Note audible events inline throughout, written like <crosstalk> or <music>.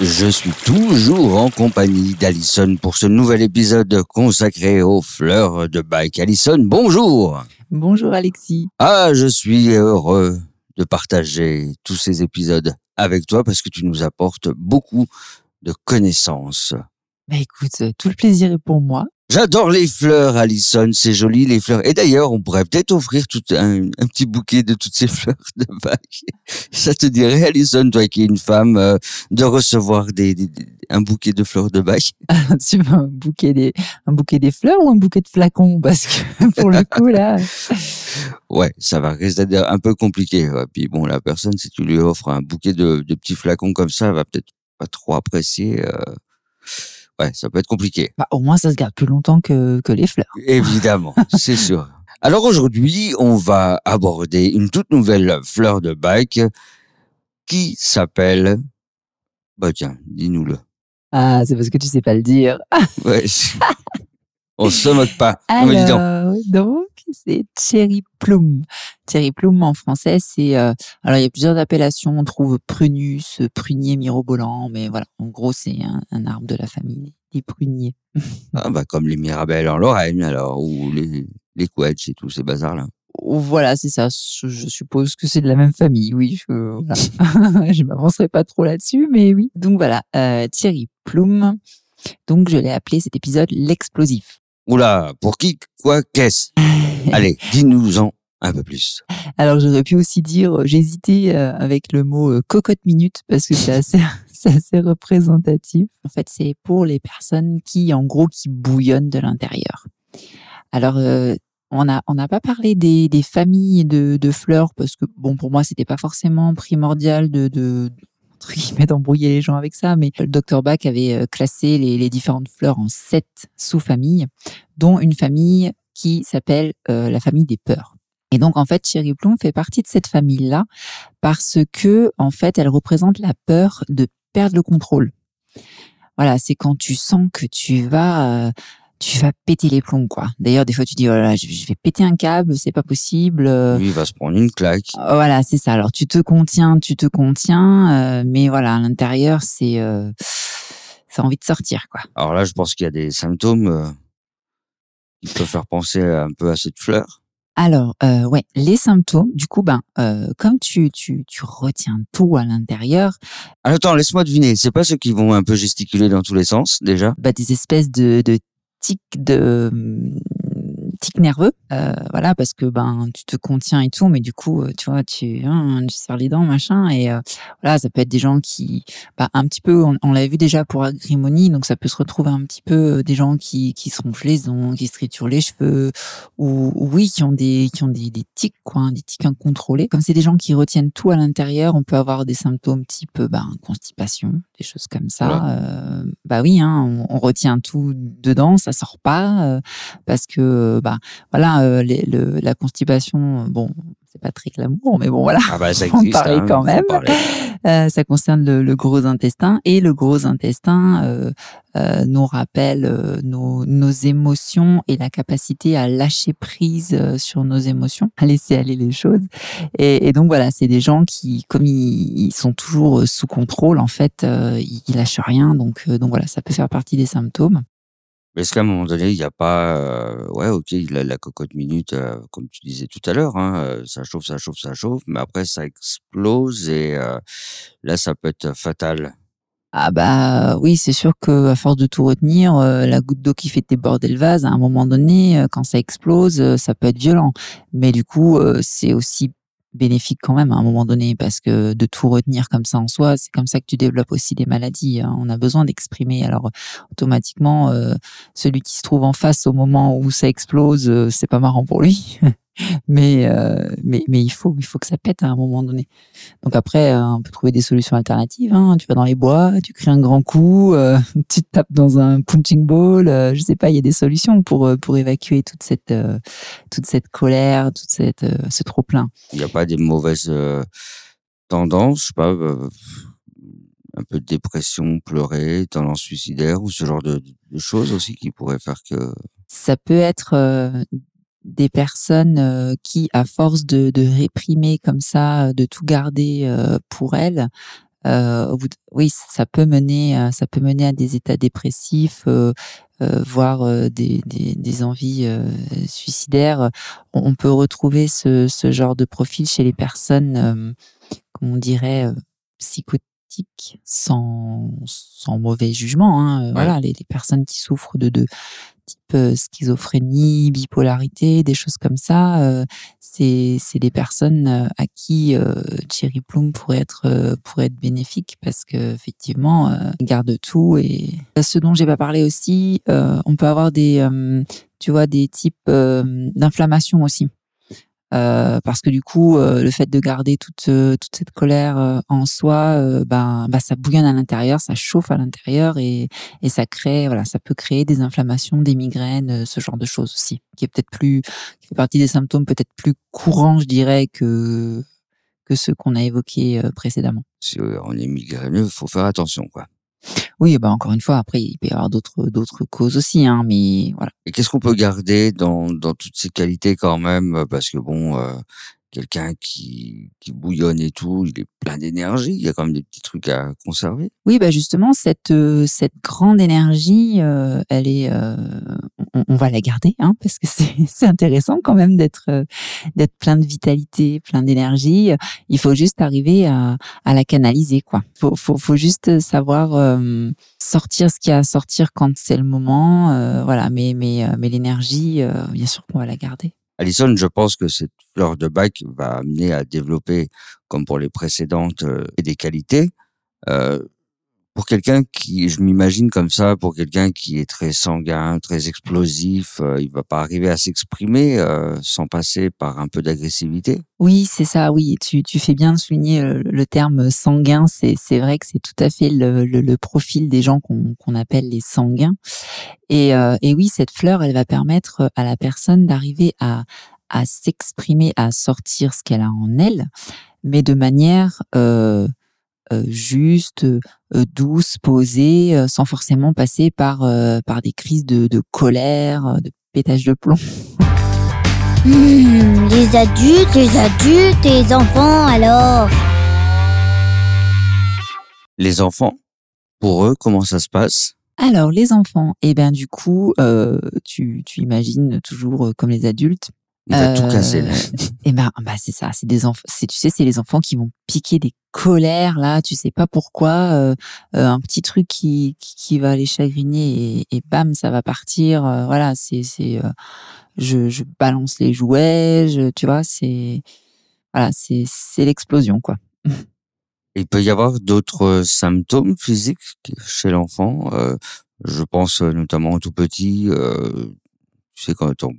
Je suis toujours en compagnie d'Alison pour ce nouvel épisode consacré aux fleurs de bac. Alison, bonjour Bonjour Alexis. Ah, je suis heureux de partager tous ces épisodes avec toi parce que tu nous apportes beaucoup de connaissances. Bah écoute, euh, tout le plaisir est pour moi. J'adore les fleurs, Alison, c'est joli les fleurs. Et d'ailleurs, on pourrait peut-être offrir tout un, un petit bouquet de toutes ces <laughs> fleurs de bac. Ça te dirait, Alison, toi qui es une femme, euh, de recevoir des, des- des- un bouquet de fleurs de bac <laughs> tu veux un bouquet des un bouquet des fleurs ou un bouquet de flacons? Parce que <laughs> pour le coup là, Ouais, ça va rester un peu compliqué. ouais. Puis bon, la personne, si tu lui offres un bouquet de, de petits flacons comme ça, elle va peut-être pas trop apprécier. euh, Ouais, ça peut être compliqué. bah, au moins ça se garde plus longtemps que que les fleurs. Évidemment, <laughs> c'est sûr. Alors aujourd'hui, on va aborder une toute nouvelle fleur de bac qui s'appelle... Bah tiens, dis-nous-le. Ah, c'est parce que tu sais pas le dire. Ouais. <laughs> on se moque pas. Alors, donc c'est cherry plum. Cherry plum en français, c'est euh, alors il y a plusieurs appellations. On trouve prunus, prunier mirobolant, mais voilà, en gros c'est un, un arbre de la famille des pruniers. <laughs> Ah, bah, comme les mirabelles en Lorraine, alors, ou les, les quetchs et tous ces bazars-là. Voilà, c'est ça. Je suppose que c'est de la même famille. Oui, je, voilà. <laughs> je m'avancerai pas trop là-dessus, mais oui. Donc voilà, euh, Thierry Plum. Donc je l'ai appelé cet épisode l'explosif. Oula, pour qui, quoi, qu'est-ce? <laughs> Allez, dis-nous-en un peu plus. Alors j'aurais pu aussi dire, euh, j'hésitais euh, avec le mot euh, cocotte minute parce que c'est assez, <laughs> c'est assez représentatif. En fait, c'est pour les personnes qui, en gros, qui bouillonnent de l'intérieur. Alors, euh, on a on n'a pas parlé des, des familles de, de fleurs parce que bon pour moi c'était pas forcément primordial de, de entre guillemets, d'embrouiller les gens avec ça, mais le docteur Bach avait euh, classé les, différentes fleurs en sept sous-familles, dont une famille qui s'appelle euh, la famille des peurs. Et donc en fait, Cherry Plum fait partie de cette famille-là parce que en fait, elle représente la peur de perdre le contrôle. Voilà, c'est quand tu sens que tu vas euh, tu vas péter les plombs quoi. D'ailleurs, des fois tu dis oh là là, je vais péter un câble, c'est pas possible. euh, Lui, il va se prendre une claque. voilà, c'est ça. Alors tu te contiens, tu te contiens, euh, mais voilà, à l'intérieur, c'est euh, ça a envie de sortir quoi. Alors là, je pense qu'il y a des symptômes euh, qui peuvent faire penser un peu à cette fleur. Alors, euh, ouais, les symptômes, du coup, ben, euh, comme tu, tu, tu retiens tout à l'intérieur, Alors, attends, laisse-moi deviner. C'est pas ceux qui vont un peu gesticuler dans tous les sens, déjà? Bah, des espèces de, de tics de nerveux, euh, voilà, parce que ben tu te contiens et tout, mais du coup, euh, tu vois, tu, hein, tu serres les dents, machin, et euh, voilà, ça peut être des gens qui, bah, un petit peu, on, on l'avait vu déjà pour Agrimonie, donc ça peut se retrouver un petit peu euh, des gens qui qui se rompent les ongles, qui se triturent les cheveux, ou, ou oui, qui ont des qui ont des, des tics, quoi, hein, des tics incontrôlés. Comme c'est des gens qui retiennent tout à l'intérieur, on peut avoir des symptômes type ben, constipation, des choses comme ça. Ouais. Euh, bah oui, hein, on, on retient tout dedans, ça sort pas euh, parce que bah voilà, euh, les- le, la constipation, bon, c'est pas très glamour, mais bon voilà, Ah bah, ça <laughs> On existe. parlait hein, quand même. Euh, ça concerne le, le gros intestin et le gros intestin euh, euh, nous rappelle euh, nos, nos émotions et la capacité à lâcher prise euh, sur nos émotions, à laisser aller les choses. Et, et donc voilà, c'est des gens qui, comme ils, ils sont toujours sous contrôle, en fait, euh, ils, ils lâchent rien. Donc, euh, donc voilà, ça peut faire partie des symptômes. Est-ce qu'à un moment donné, il n'y a pas... euh, Ouais, ok, la, cocotte minute, comme tu disais tout à l'heure, hein, ça chauffe, ça chauffe, ça chauffe, mais après, ça explose et euh, là, ça peut être fatal. Ah bah oui, c'est sûr que à force de tout retenir, la goutte d'eau qui fait déborder le vase, à un moment donné, quand ça explose, ça peut être violent. Mais du coup, c'est aussi bénéfique quand même à un moment donné parce que de tout retenir comme ça en soi, c'est comme ça que tu développes aussi des maladies. hein. On a besoin d'exprimer. Alors automatiquement, euh, celui qui se trouve en face au moment où ça explose, euh, c'est pas marrant pour lui. <laughs> mais, euh, mais, mais il faut, il faut que ça pète à un moment donné. Donc après, euh, on peut trouver des solutions alternatives. Hein. Tu vas dans les bois, tu crées un grand coup, euh, <laughs> tu te tapes dans un punching ball. Je sais pas, il y a des solutions pour pour évacuer toute cette toute cette colère, toute cette ce trop plein. Il n'y a pas des mauvaises tendances, je sais pas, un peu de dépression, pleurer, tendance suicidaire ou ce genre de, de choses aussi qui pourraient faire que ça peut être des personnes euh, qui, à force de, de, réprimer comme ça, euh, de tout garder euh, pour elles, euh, oui, ça peut mener, ça peut mener à des états dépressifs, euh, voire des, des, des, envies suicidaires. On peut retrouver ce, ce, genre de profil chez les personnes, on dirait, sans, sans mauvais jugement. Hein. Voilà, les, les, personnes qui souffrent de, de type euh, schizophrénie, bipolarité, des choses comme ça, euh, c'est des personnes euh, à qui Thierry Plum pourrait être pourrait être bénéfique parce que effectivement, il garde tout et ce dont j'ai pas parlé aussi, on peut avoir des tu vois des types d'inflammation aussi. Euh, parce que du coup, euh, le fait de garder toute euh, toute cette colère en soi, ben, ben ça bouillonne à l'intérieur, ça chauffe à l'intérieur et et ça crée voilà, ça peut créer des inflammations, des migraines, ce genre de choses aussi, qui est peut-être plus qui fait partie des symptômes peut-être plus courants, je dirais que que ceux qu'on a évoqués précédemment. Si on est migraineux, faut faire attention quoi. Oui, bah encore une fois, après il peut y avoir d'autres d'autres causes aussi, hein, mais voilà. Et qu'est-ce qu'on peut garder dans dans toutes ces qualités quand même, parce que bon, euh, quelqu'un qui, qui bouillonne et tout, il est plein d'énergie. Il y a quand même des petits trucs à conserver. Oui, bah justement, cette, euh, cette grande énergie, euh, elle est, euh, on, va la garder, hein, parce que c'est <laughs> intéressant quand même d'être d'être plein de vitalité, plein d'énergie. Il faut juste arriver à, la canaliser, quoi. Faut, juste savoir sortir ce qu'il y a à sortir quand c'est le moment. voilà, mais, l'énergie, bien sûr qu'on va la garder. Alison, je pense que cette fleur de bac va amener à développer, comme pour les précédentes, euh, des qualités. Euh, pour quelqu'un qui, je m'imagine comme ça, pour quelqu'un qui est très sanguin, très explosif, euh, il va pas arriver à s'exprimer euh, sans passer par un peu d'agressivité? Oui, c'est ça. Oui, tu, tu fais bien de souligner le, terme sanguin. C'est c'est vrai que c'est tout à fait le, le, profil des gens qu'on qu'on appelle les sanguins. Et, euh, et oui, cette fleur, elle va permettre à la personne d'arriver à à s'exprimer, à sortir ce qu'elle a en elle, mais de manière euh, euh, juste, euh, douce, posée, euh, sans forcément passer par par des crises de, de colère, de pétage de plomb. Mmh, les adultes, les adultes les enfants alors Les enfants, pour eux, comment ça se passe? Alors les enfants, eh ben du coup, euh, tu, tu imagines toujours comme les adultes, il va tout casser. Là. <laughs> Et ben, bah c'est ça, c'est des enfants. Tu sais, c'est les enfants qui vont piquer des colères là. Tu sais pas pourquoi. Euh, euh, un petit truc qui, qui, va les chagriner et, et bam, ça va partir. Euh, voilà, c'est c'est. je, je balance les jouets. Je, tu vois, c'est voilà, c'est c'est l'explosion quoi. <laughs> Il peut y avoir d'autres symptômes physiques chez l'enfant. je pense notamment au tout petit. tu sais quand on,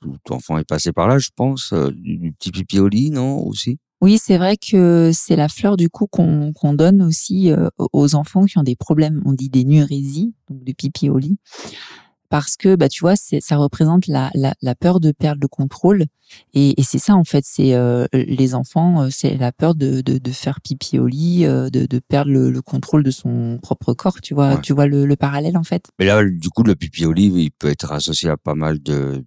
tout enfant est passé par là, je pense, euh, du petit pipi au lit, non aussi? Oui, c'est vrai que c'est la fleur du coup qu'on donne aussi euh, aux enfants qui ont des problèmes, on dit des nurésies, donc du pipi au lit, parce que bah tu vois, ça représente la, la, la, peur de perdre le contrôle, et, et c'est ça en fait, c'est euh, les enfants, c'est la peur de, de, de, faire pipi au lit, de, de perdre le, le, contrôle de son propre corps, tu vois, tu vois le, le parallèle en fait? Mais là, du coup, le pipi au lit, il peut être associé à pas mal de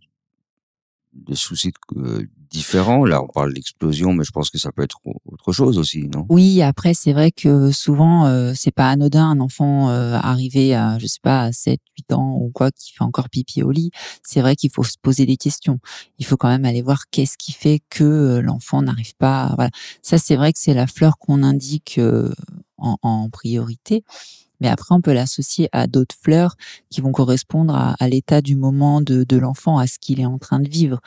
des soucis euh, différents. Là, on parle d'explosion, mais je pense que ça peut être autre chose aussi, non? Oui, après, c'est vrai que souvent, euh, c'est pas anodin un enfant euh, arrivé à, je sais pas, à 7, 8 ans ou quoi, qui fait encore pipi au lit. C'est vrai qu'il faut se poser des questions. Il faut quand même aller voir qu'est-ce qui fait que euh, l'enfant n'arrive pas. Voilà. Ça, c'est vrai que c'est la fleur qu'on indique en, en priorité mais après on peut l'associer à d'autres fleurs qui vont correspondre à, à l'état du moment de, de l'enfant, à ce qu'il est en train de vivre.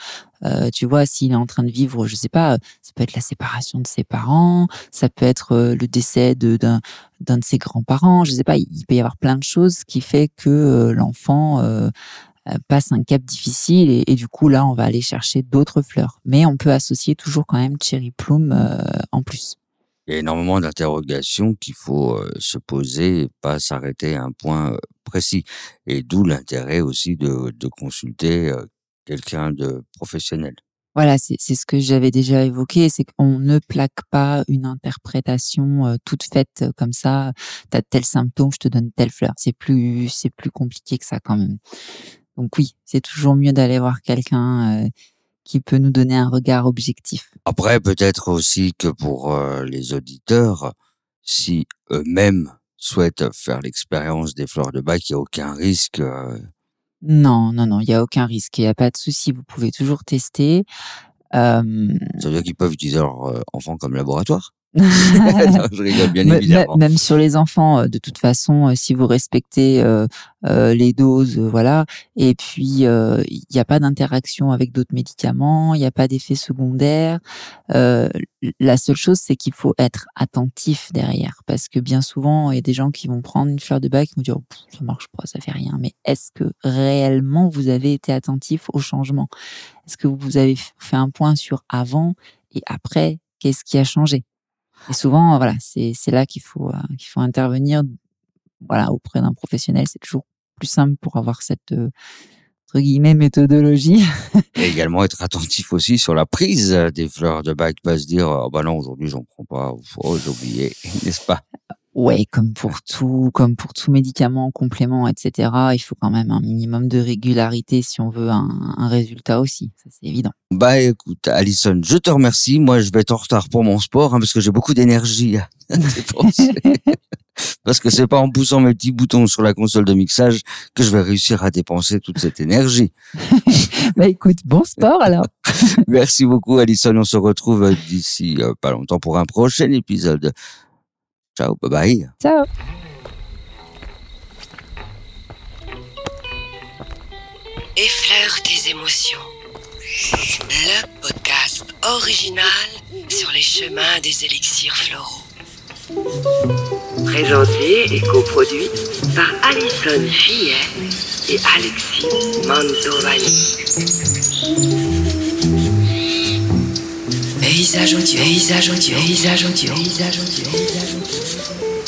Euh, tu vois, s'il est en train de vivre, je sais pas, ça peut être la séparation de ses parents, ça peut être euh, le décès d'un d'un de ses grands-parents, je sais pas, il peut y avoir plein de choses qui fait que euh, l'enfant euh, euh, passe un cap difficile et, et du coup là on va aller chercher d'autres fleurs. Mais on peut associer toujours quand même cherry plum euh, en plus. Il y a énormément d'interrogations qu'il faut se poser et pas s'arrêter à un point précis. Et d'où l'intérêt aussi de, consulter quelqu'un de professionnel. Voilà, c'est ce que j'avais déjà évoqué, c'est qu'on ne plaque pas une interprétation toute faite comme ça. T'as tel symptôme, je te donne telle fleur. C'est plus, c'est plus compliqué que ça quand même. Donc oui, c'est toujours mieux d'aller voir quelqu'un qui peut nous donner un regard objectif. Après, peut-être aussi que pour euh, les auditeurs, si eux-mêmes souhaitent faire l'expérience des fleurs de bac, il n'y a aucun risque. euh, Non, non, non, il y a aucun risque, il n'y a pas de souci. Vous pouvez toujours tester. Euh, ça veut dire qu'ils peuvent utiliser leur euh, enfant comme laboratoire? <laughs> non, je rigole bien Me- évidemment. me- Même sur les enfants, euh, de toute façon, euh, si vous respectez euh, euh, les doses, voilà. Et puis, euh, il n'y a pas d'interaction avec d'autres médicaments, il n'y a pas d'effet secondaire. La seule chose, c'est qu'il faut être attentif derrière, parce que bien souvent, il y a des gens qui vont prendre une fleur de bac, qui vont dire Pff, ça marche pas, ça fait rien. Mais est-ce que réellement vous avez été attentif au changement? Est-ce que vous avez fait un point sur avant et après Qu'est-ce qui a changé? Et souvent, voilà, c'est là qu'il faut euh, qu'il faut intervenir, voilà, auprès d'un professionnel. C'est toujours plus simple pour avoir cette euh, guillemets méthodologie. Et également être attentif aussi sur la prise des fleurs de bac, pas se dire oh bah non aujourd'hui j'en prends pas, oh j'ai oublié, <laughs> n'est-ce pas? Ouais, comme pour tout, comme pour tout médicament, complément, etc. Il faut quand même un minimum de régularité si on veut un, un résultat aussi. Ça c'est évident. Bah écoute Alison, je te remercie. Moi je vais être en retard pour mon sport hein, parce que j'ai beaucoup d'énergie <laughs> à dépenser. <laughs> parce que c'est pas en poussant mes petits boutons sur la console de mixage que je vais réussir à dépenser toute cette énergie. <laughs> bah écoute, bon sport alors. Merci beaucoup Alison, on se retrouve d'ici euh, pas longtemps pour un prochain épisode. Ciao, bye bye. Ciao. Effleure tes émotions. Le podcast original sur les chemins des élixirs floraux. Présenté et coproduit par Alison Fillet et Alexis Mantovani. Paysage audio, paysage audio, paysage audio, paysage audio, paysage audio.